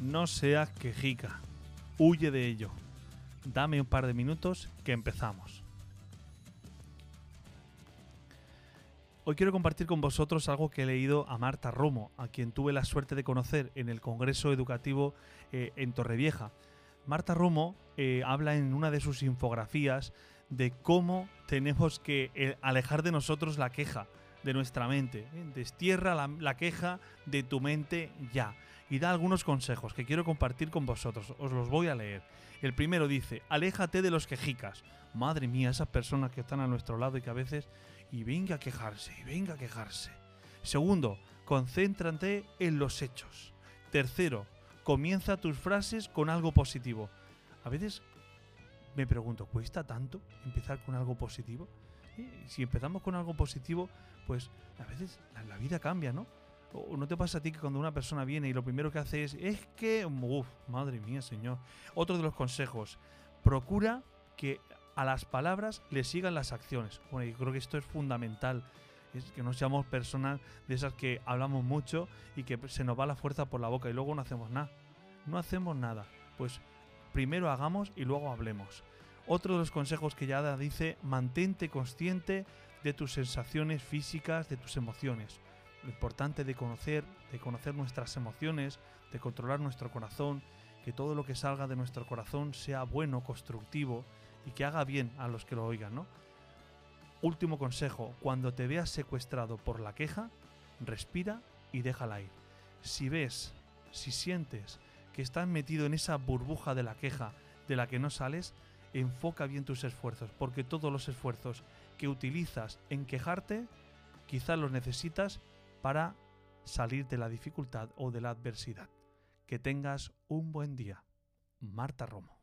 no seas quejica. Huye de ello. Dame un par de minutos que empezamos. Hoy quiero compartir con vosotros algo que he leído a Marta Romo, a quien tuve la suerte de conocer en el Congreso Educativo eh, en Torrevieja. Marta Romo eh, habla en una de sus infografías de cómo tenemos que eh, alejar de nosotros la queja de nuestra mente. Destierra la, la, queja de tu mente ya. Y da algunos consejos que quiero compartir con vosotros. Os los voy a leer. El primero dice, aléjate de los quejicas. Madre mía, esas personas que están a nuestro lado y que a veces y venga a quejarse, y venga a quejarse. Segundo, concéntrate en los hechos. Tercero, comienza tus frases con algo positivo. A veces me pregunto, ¿cuesta tanto empezar con algo positivo? Si empezamos con algo positivo, pues a veces la vida cambia, ¿no? ¿O no te pasa a ti que cuando una persona viene y lo primero que hace es, es que, uff, madre mía, señor. Otro de los consejos, procura que a las palabras le sigan las acciones. Bueno, yo creo que esto es fundamental. Es que no seamos personas de esas que hablamos mucho y que se nos va la fuerza por la boca y luego no hacemos nada. No hacemos nada. Pues primero hagamos y luego hablemos. Otro de los consejos que ya da dice, mantente consciente de tus sensaciones físicas, de tus emociones. Lo importante de conocer, de conocer nuestras emociones, de controlar nuestro corazón, que todo lo que salga de nuestro corazón sea bueno, constructivo, y que haga bien a los que lo oigan. Último consejo, cuando te veas secuestrado por la queja, respira y déjala ir. Si ves, si sientes que estás metido en esa burbuja de la queja de la que no sales, enfoca bien tus esfuerzos, porque todos los esfuerzos que utilizas en quejarte, quizás los necesitas para salir de la dificultad o de la adversidad. Que tengas un buen día. Marta Romo.